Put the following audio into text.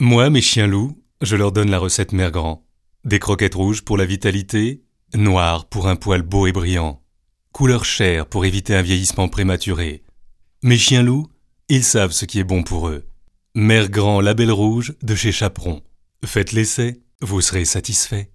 Moi, mes chiens loups, je leur donne la recette Mère Grand. Des croquettes rouges pour la vitalité, noires pour un poil beau et brillant, couleur chair pour éviter un vieillissement prématuré. Mes chiens loups, ils savent ce qui est bon pour eux. Mère Grand Label Rouge de chez Chaperon. Faites l'essai, vous serez satisfait.